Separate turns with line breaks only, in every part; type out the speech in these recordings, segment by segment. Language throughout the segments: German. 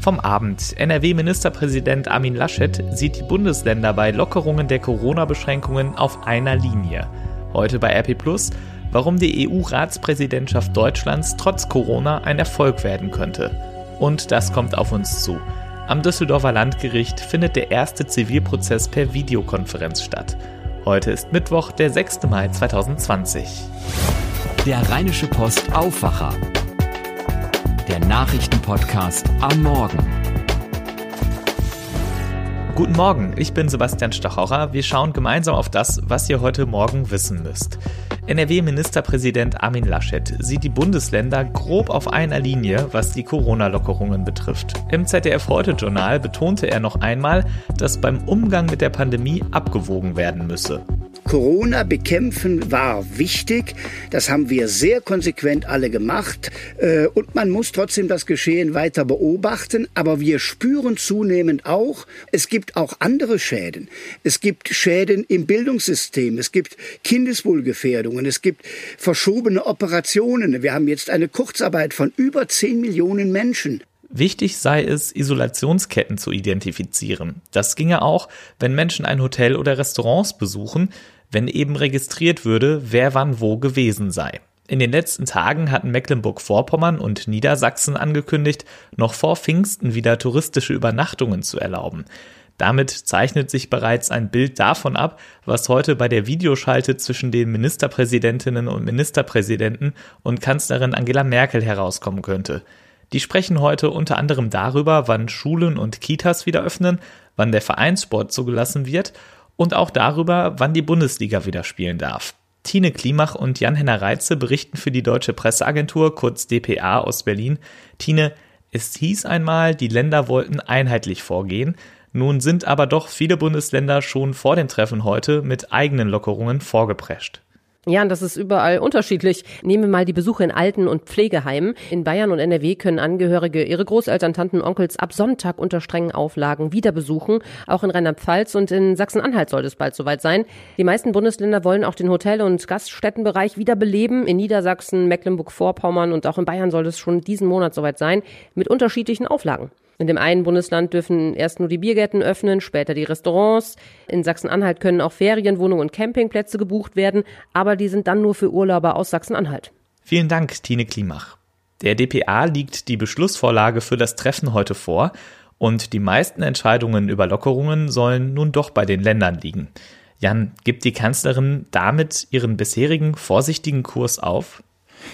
Vom Abend. NRW-Ministerpräsident Armin Laschet sieht die Bundesländer bei Lockerungen der Corona-Beschränkungen auf einer Linie. Heute bei RP Plus, warum die EU-Ratspräsidentschaft Deutschlands trotz Corona ein Erfolg werden könnte. Und das kommt auf uns zu. Am Düsseldorfer Landgericht findet der erste Zivilprozess per Videokonferenz statt. Heute ist Mittwoch, der 6. Mai 2020.
Der Rheinische Post Aufwacher. Der Nachrichtenpodcast am Morgen.
Guten Morgen, ich bin Sebastian Stachorer. Wir schauen gemeinsam auf das, was ihr heute Morgen wissen müsst. NRW-Ministerpräsident Armin Laschet sieht die Bundesländer grob auf einer Linie, was die Corona-Lockerungen betrifft. Im ZDF Heute-Journal betonte er noch einmal, dass beim Umgang mit der Pandemie abgewogen werden müsse.
Corona bekämpfen war wichtig. Das haben wir sehr konsequent alle gemacht. Äh, und man muss trotzdem das Geschehen weiter beobachten. Aber wir spüren zunehmend auch, es gibt auch andere Schäden. Es gibt Schäden im Bildungssystem. Es gibt Kindeswohlgefährdungen. Es gibt verschobene Operationen. Wir haben jetzt eine Kurzarbeit von über 10 Millionen Menschen.
Wichtig sei es, Isolationsketten zu identifizieren. Das ginge auch, wenn Menschen ein Hotel oder Restaurants besuchen, wenn eben registriert würde, wer wann wo gewesen sei. In den letzten Tagen hatten Mecklenburg-Vorpommern und Niedersachsen angekündigt, noch vor Pfingsten wieder touristische Übernachtungen zu erlauben. Damit zeichnet sich bereits ein Bild davon ab, was heute bei der Videoschalte zwischen den Ministerpräsidentinnen und Ministerpräsidenten und Kanzlerin Angela Merkel herauskommen könnte. Die sprechen heute unter anderem darüber, wann Schulen und Kitas wieder öffnen, wann der Vereinssport zugelassen wird und auch darüber, wann die Bundesliga wieder spielen darf. Tine Klimach und Jan-Henner Reitze berichten für die Deutsche Presseagentur, kurz dpa aus Berlin. Tine, es hieß einmal, die Länder wollten einheitlich vorgehen. Nun sind aber doch viele Bundesländer schon vor dem Treffen heute mit eigenen Lockerungen vorgeprescht.
Ja, und das ist überall unterschiedlich. Nehmen wir mal die Besuche in Alten- und Pflegeheimen. In Bayern und NRW können Angehörige ihre Großeltern, Tanten, Onkels ab Sonntag unter strengen Auflagen wieder besuchen. Auch in Rheinland-Pfalz und in Sachsen-Anhalt soll es bald soweit sein. Die meisten Bundesländer wollen auch den Hotel- und Gaststättenbereich wieder beleben. In Niedersachsen, Mecklenburg-Vorpommern und auch in Bayern soll es schon diesen Monat soweit sein, mit unterschiedlichen Auflagen. In dem einen Bundesland dürfen erst nur die Biergärten öffnen, später die Restaurants. In Sachsen-Anhalt können auch Ferienwohnungen und Campingplätze gebucht werden, aber die sind dann nur für Urlauber aus Sachsen-Anhalt.
Vielen Dank, Tine Klimach. Der DPA liegt die Beschlussvorlage für das Treffen heute vor und die meisten Entscheidungen über Lockerungen sollen nun doch bei den Ländern liegen. Jan, gibt die Kanzlerin damit ihren bisherigen vorsichtigen Kurs auf?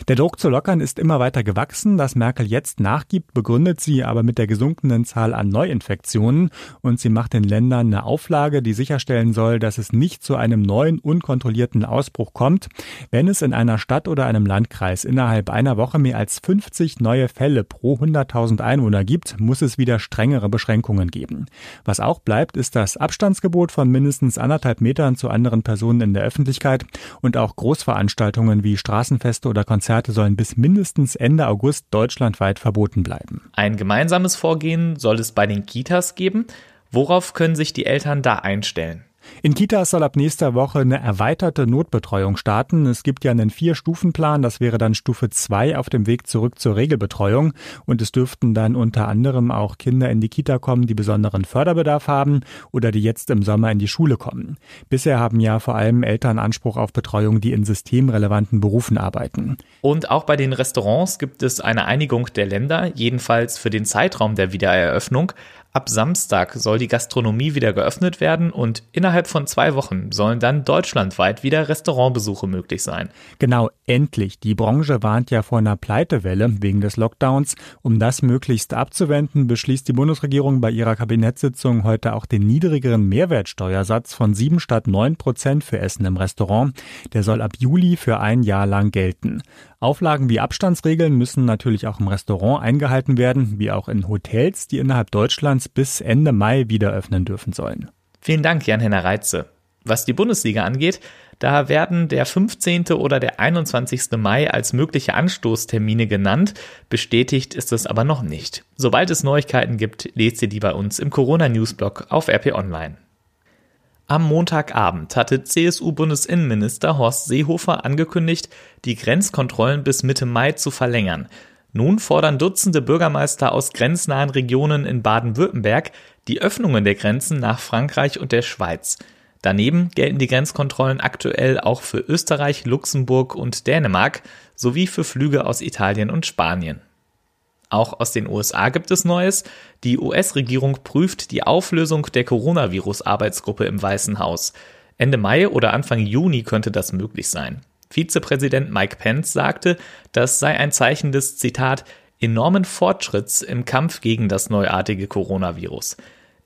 Der Druck zu lockern ist immer weiter gewachsen. Dass Merkel jetzt nachgibt, begründet sie aber mit der gesunkenen Zahl an Neuinfektionen und sie macht den Ländern eine Auflage, die sicherstellen soll, dass es nicht zu einem neuen unkontrollierten Ausbruch kommt. Wenn es in einer Stadt oder einem Landkreis innerhalb einer Woche mehr als 50 neue Fälle pro 100.000 Einwohner gibt, muss es wieder strengere Beschränkungen geben. Was auch bleibt, ist das Abstandsgebot von mindestens anderthalb Metern zu anderen Personen in der Öffentlichkeit und auch Großveranstaltungen wie Straßenfeste oder Konzerte sollen bis mindestens Ende August deutschlandweit verboten bleiben.
Ein gemeinsames Vorgehen soll es bei den Kitas geben. Worauf können sich die Eltern da einstellen?
In Kitas soll ab nächster Woche eine erweiterte Notbetreuung starten. Es gibt ja einen Vier-Stufen-Plan. Das wäre dann Stufe 2 auf dem Weg zurück zur Regelbetreuung. Und es dürften dann unter anderem auch Kinder in die Kita kommen, die besonderen Förderbedarf haben oder die jetzt im Sommer in die Schule kommen. Bisher haben ja vor allem Eltern Anspruch auf Betreuung, die in systemrelevanten Berufen arbeiten.
Und auch bei den Restaurants gibt es eine Einigung der Länder, jedenfalls für den Zeitraum der Wiedereröffnung. Ab Samstag soll die Gastronomie wieder geöffnet werden und innerhalb von zwei Wochen sollen dann deutschlandweit wieder Restaurantbesuche möglich sein.
Genau, endlich. Die Branche warnt ja vor einer Pleitewelle wegen des Lockdowns. Um das möglichst abzuwenden, beschließt die Bundesregierung bei ihrer Kabinettssitzung heute auch den niedrigeren Mehrwertsteuersatz von sieben statt neun Prozent für Essen im Restaurant. Der soll ab Juli für ein Jahr lang gelten. Auflagen wie Abstandsregeln müssen natürlich auch im Restaurant eingehalten werden, wie auch in Hotels, die innerhalb Deutschlands bis Ende Mai wieder öffnen dürfen sollen.
Vielen Dank, Jan-Henner Reitze. Was die Bundesliga angeht, da werden der 15. oder der 21. Mai als mögliche Anstoßtermine genannt. Bestätigt ist es aber noch nicht. Sobald es Neuigkeiten gibt, lest ihr die bei uns im Corona-Newsblog auf RP Online. Am Montagabend hatte CSU-Bundesinnenminister Horst Seehofer angekündigt, die Grenzkontrollen bis Mitte Mai zu verlängern. Nun fordern Dutzende Bürgermeister aus grenznahen Regionen in Baden-Württemberg die Öffnungen der Grenzen nach Frankreich und der Schweiz. Daneben gelten die Grenzkontrollen aktuell auch für Österreich, Luxemburg und Dänemark sowie für Flüge aus Italien und Spanien. Auch aus den USA gibt es Neues. Die US-Regierung prüft die Auflösung der Coronavirus-Arbeitsgruppe im Weißen Haus. Ende Mai oder Anfang Juni könnte das möglich sein. Vizepräsident Mike Pence sagte, das sei ein Zeichen des, Zitat, enormen Fortschritts im Kampf gegen das neuartige Coronavirus.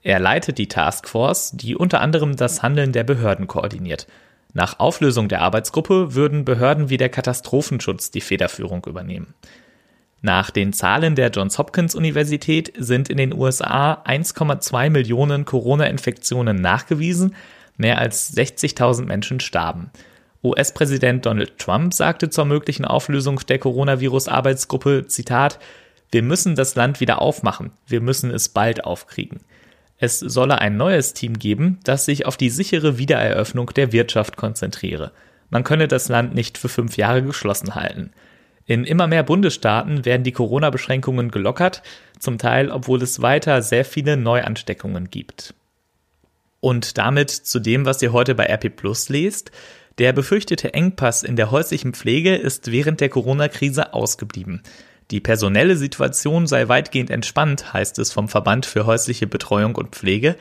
Er leitet die Taskforce, die unter anderem das Handeln der Behörden koordiniert. Nach Auflösung der Arbeitsgruppe würden Behörden wie der Katastrophenschutz die Federführung übernehmen. Nach den Zahlen der Johns Hopkins Universität sind in den USA 1,2 Millionen Corona-Infektionen nachgewiesen, mehr als 60.000 Menschen starben. US-Präsident Donald Trump sagte zur möglichen Auflösung der Coronavirus-Arbeitsgruppe, Zitat, wir müssen das Land wieder aufmachen, wir müssen es bald aufkriegen. Es solle ein neues Team geben, das sich auf die sichere Wiedereröffnung der Wirtschaft konzentriere. Man könne das Land nicht für fünf Jahre geschlossen halten. In immer mehr Bundesstaaten werden die Corona-Beschränkungen gelockert, zum Teil obwohl es weiter sehr viele Neuansteckungen gibt. Und damit zu dem, was ihr heute bei RP Plus lest. Der befürchtete Engpass in der häuslichen Pflege ist während der Corona-Krise ausgeblieben. Die personelle Situation sei weitgehend entspannt, heißt es vom Verband für häusliche Betreuung und Pflege.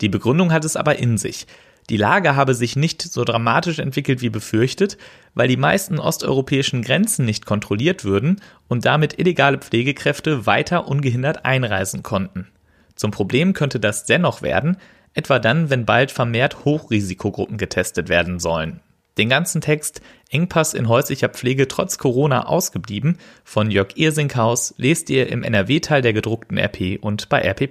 Die Begründung hat es aber in sich. Die Lage habe sich nicht so dramatisch entwickelt wie befürchtet, weil die meisten osteuropäischen Grenzen nicht kontrolliert würden und damit illegale Pflegekräfte weiter ungehindert einreisen konnten. Zum Problem könnte das dennoch werden, etwa dann, wenn bald vermehrt Hochrisikogruppen getestet werden sollen. Den ganzen Text Engpass in häuslicher Pflege trotz Corona ausgeblieben von Jörg Irsinkhaus lest ihr im NRW-Teil der gedruckten RP und bei RP+.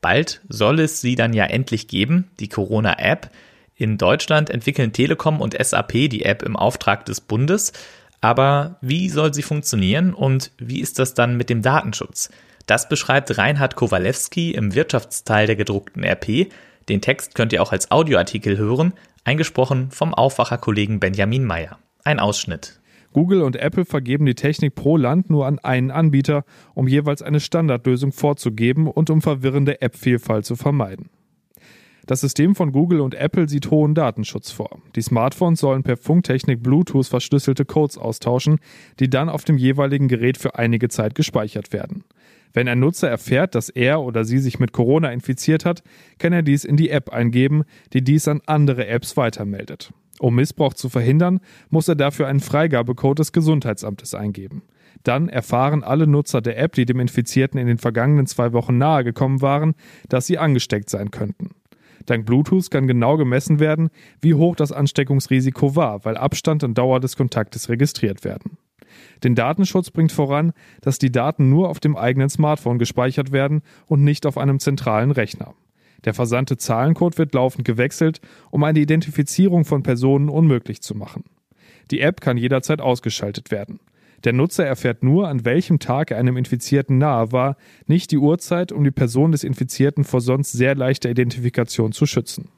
Bald soll es sie dann ja endlich geben, die Corona-App. In Deutschland entwickeln Telekom und SAP die App im Auftrag des Bundes. Aber wie soll sie funktionieren und wie ist das dann mit dem Datenschutz? Das beschreibt Reinhard Kowalewski im Wirtschaftsteil der gedruckten RP. Den Text könnt ihr auch als Audioartikel hören, eingesprochen vom Aufwacherkollegen Benjamin Meyer. Ein Ausschnitt.
Google und Apple vergeben die Technik pro Land nur an einen Anbieter, um jeweils eine Standardlösung vorzugeben und um verwirrende App-Vielfalt zu vermeiden. Das System von Google und Apple sieht hohen Datenschutz vor. Die Smartphones sollen per Funktechnik Bluetooth verschlüsselte Codes austauschen, die dann auf dem jeweiligen Gerät für einige Zeit gespeichert werden. Wenn ein Nutzer erfährt, dass er oder sie sich mit Corona infiziert hat, kann er dies in die App eingeben, die dies an andere Apps weitermeldet. Um Missbrauch zu verhindern, muss er dafür einen Freigabecode des Gesundheitsamtes eingeben. Dann erfahren alle Nutzer der App, die dem Infizierten in den vergangenen zwei Wochen nahegekommen waren, dass sie angesteckt sein könnten. Dank Bluetooth kann genau gemessen werden, wie hoch das Ansteckungsrisiko war, weil Abstand und Dauer des Kontaktes registriert werden. Den Datenschutz bringt voran, dass die Daten nur auf dem eigenen Smartphone gespeichert werden und nicht auf einem zentralen Rechner. Der versandte Zahlencode wird laufend gewechselt, um eine Identifizierung von Personen unmöglich zu machen. Die App kann jederzeit ausgeschaltet werden. Der Nutzer erfährt nur, an welchem Tag er einem Infizierten nahe war, nicht die Uhrzeit, um die Person des Infizierten vor sonst sehr leichter Identifikation zu schützen.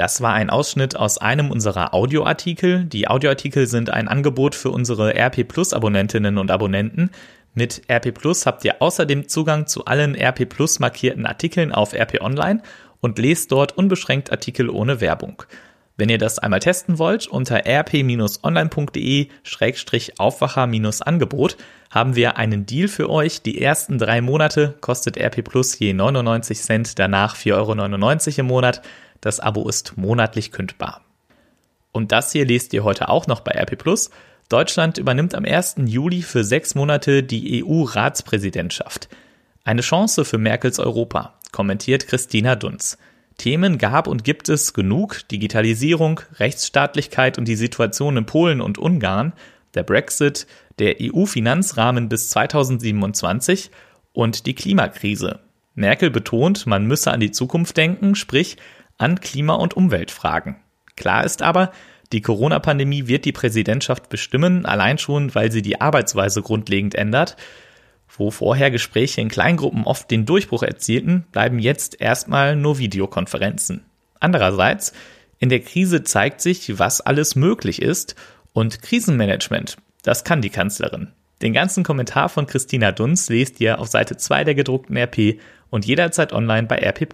Das war ein Ausschnitt aus einem unserer Audioartikel. Die Audioartikel sind ein Angebot für unsere RP Plus Abonnentinnen und Abonnenten. Mit RP Plus habt ihr außerdem Zugang zu allen RP Plus markierten Artikeln auf RP Online und lest dort unbeschränkt Artikel ohne Werbung. Wenn ihr das einmal testen wollt, unter rp-online.de-aufwacher-angebot haben wir einen Deal für euch. Die ersten drei Monate kostet RP Plus je 99 Cent, danach 4,99 Euro im Monat. Das Abo ist monatlich kündbar. Und das hier lest ihr heute auch noch bei RP Plus. Deutschland übernimmt am 1. Juli für sechs Monate die EU-Ratspräsidentschaft. Eine Chance für Merkels Europa, kommentiert Christina Dunz. Themen gab und gibt es genug. Digitalisierung, Rechtsstaatlichkeit und die Situation in Polen und Ungarn, der Brexit, der EU-Finanzrahmen bis 2027 und die Klimakrise. Merkel betont, man müsse an die Zukunft denken, sprich an Klima- und Umweltfragen. Klar ist aber, die Corona-Pandemie wird die Präsidentschaft bestimmen, allein schon, weil sie die Arbeitsweise grundlegend ändert. Wo vorher Gespräche in Kleingruppen oft den Durchbruch erzielten, bleiben jetzt erstmal nur Videokonferenzen. Andererseits, in der Krise zeigt sich, was alles möglich ist und Krisenmanagement, das kann die Kanzlerin. Den ganzen Kommentar von Christina Dunz lest ihr auf Seite 2 der gedruckten RP und jederzeit online bei RP+.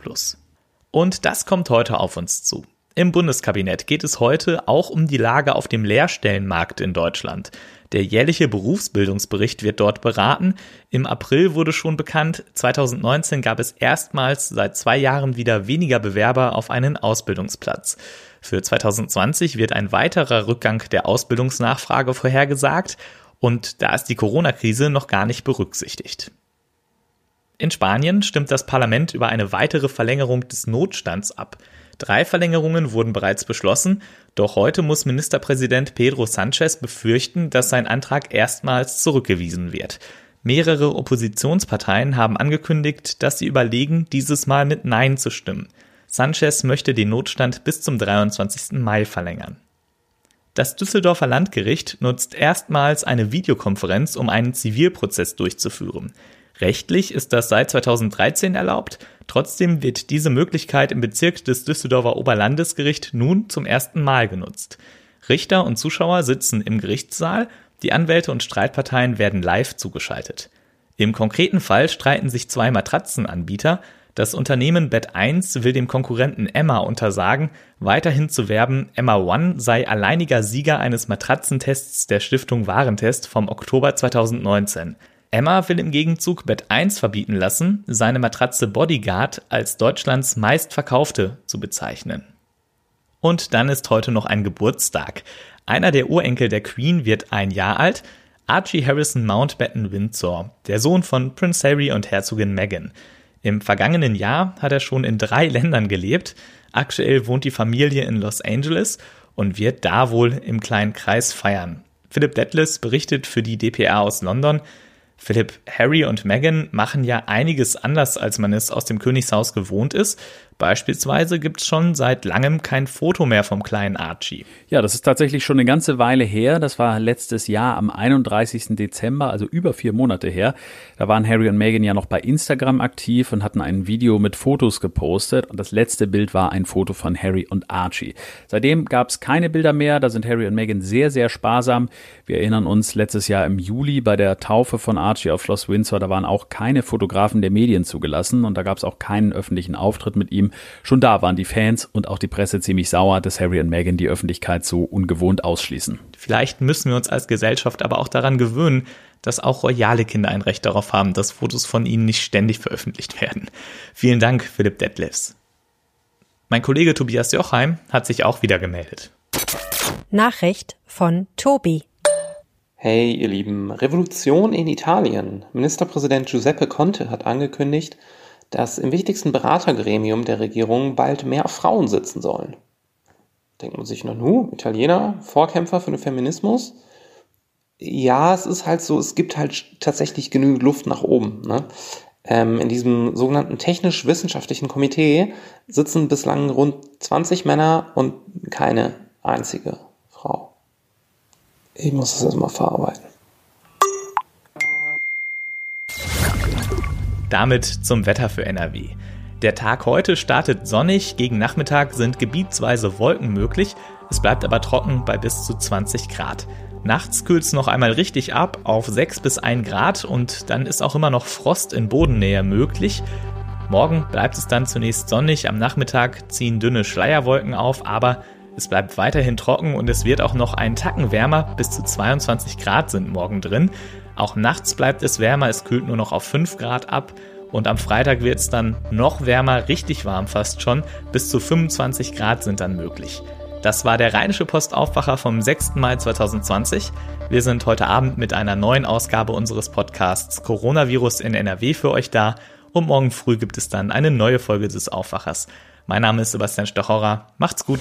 Und das kommt heute auf uns zu. Im Bundeskabinett geht es heute auch um die Lage auf dem Lehrstellenmarkt in Deutschland. Der jährliche Berufsbildungsbericht wird dort beraten. Im April wurde schon bekannt, 2019 gab es erstmals seit zwei Jahren wieder weniger Bewerber auf einen Ausbildungsplatz. Für 2020 wird ein weiterer Rückgang der Ausbildungsnachfrage vorhergesagt und da ist die Corona-Krise noch gar nicht berücksichtigt. In Spanien stimmt das Parlament über eine weitere Verlängerung des Notstands ab. Drei Verlängerungen wurden bereits beschlossen, doch heute muss Ministerpräsident Pedro Sanchez befürchten, dass sein Antrag erstmals zurückgewiesen wird. Mehrere Oppositionsparteien haben angekündigt, dass sie überlegen, dieses Mal mit Nein zu stimmen. Sanchez möchte den Notstand bis zum 23. Mai verlängern. Das Düsseldorfer Landgericht nutzt erstmals eine Videokonferenz, um einen Zivilprozess durchzuführen. Rechtlich ist das seit 2013 erlaubt, trotzdem wird diese Möglichkeit im Bezirk des Düsseldorfer Oberlandesgericht nun zum ersten Mal genutzt. Richter und Zuschauer sitzen im Gerichtssaal, die Anwälte und Streitparteien werden live zugeschaltet. Im konkreten Fall streiten sich zwei Matratzenanbieter, das Unternehmen Bett 1 will dem Konkurrenten Emma untersagen, weiterhin zu werben, Emma One sei alleiniger Sieger eines Matratzentests der Stiftung Warentest vom Oktober 2019. Emma will im Gegenzug Bett 1 verbieten lassen, seine Matratze Bodyguard als Deutschlands meistverkaufte zu bezeichnen. Und dann ist heute noch ein Geburtstag. Einer der Urenkel der Queen wird ein Jahr alt, Archie Harrison Mountbatten Windsor, der Sohn von Prince Harry und Herzogin Meghan. Im vergangenen Jahr hat er schon in drei Ländern gelebt. Aktuell wohnt die Familie in Los Angeles und wird da wohl im kleinen Kreis feiern. Philip Detless berichtet für die DPR aus London, Philipp, Harry und Meghan machen ja einiges anders, als man es aus dem Königshaus gewohnt ist. Beispielsweise gibt es schon seit langem kein Foto mehr vom kleinen Archie.
Ja, das ist tatsächlich schon eine ganze Weile her. Das war letztes Jahr am 31. Dezember, also über vier Monate her. Da waren Harry und Meghan ja noch bei Instagram aktiv und hatten ein Video mit Fotos gepostet. Und das letzte Bild war ein Foto von Harry und Archie. Seitdem gab es keine Bilder mehr. Da sind Harry und Meghan sehr, sehr sparsam. Wir erinnern uns letztes Jahr im Juli bei der Taufe von Archie auf Schloss Windsor. Da waren auch keine Fotografen der Medien zugelassen und da gab es auch keinen öffentlichen Auftritt mit ihm. Schon da waren die Fans und auch die Presse ziemlich sauer, dass Harry und Meghan die Öffentlichkeit so ungewohnt ausschließen.
Vielleicht müssen wir uns als Gesellschaft aber auch daran gewöhnen, dass auch royale Kinder ein Recht darauf haben, dass Fotos von ihnen nicht ständig veröffentlicht werden. Vielen Dank, Philipp Detlefs. Mein Kollege Tobias Jochheim hat sich auch wieder gemeldet.
Nachricht von Tobi.
Hey, ihr Lieben, Revolution in Italien. Ministerpräsident Giuseppe Conte hat angekündigt, dass im wichtigsten Beratergremium der Regierung bald mehr Frauen sitzen sollen. Denkt man sich, na nu, Italiener, Vorkämpfer für den Feminismus? Ja, es ist halt so, es gibt halt tatsächlich genügend Luft nach oben. Ne? Ähm, in diesem sogenannten technisch-wissenschaftlichen Komitee sitzen bislang rund 20 Männer und keine einzige Frau. Ich muss das erstmal verarbeiten.
Damit zum Wetter für NRW. Der Tag heute startet sonnig, gegen Nachmittag sind gebietsweise Wolken möglich, es bleibt aber trocken bei bis zu 20 Grad. Nachts kühlt es noch einmal richtig ab auf 6 bis 1 Grad und dann ist auch immer noch Frost in Bodennähe möglich. Morgen bleibt es dann zunächst sonnig, am Nachmittag ziehen dünne Schleierwolken auf, aber es bleibt weiterhin trocken und es wird auch noch einen Tacken wärmer, bis zu 22 Grad sind morgen drin. Auch nachts bleibt es wärmer, es kühlt nur noch auf 5 Grad ab und am Freitag wird es dann noch wärmer, richtig warm fast schon, bis zu 25 Grad sind dann möglich. Das war der Rheinische Postaufwacher vom 6. Mai 2020. Wir sind heute Abend mit einer neuen Ausgabe unseres Podcasts Coronavirus in NRW für euch da und morgen früh gibt es dann eine neue Folge des Aufwachers. Mein Name ist Sebastian Stochorer. Macht's gut.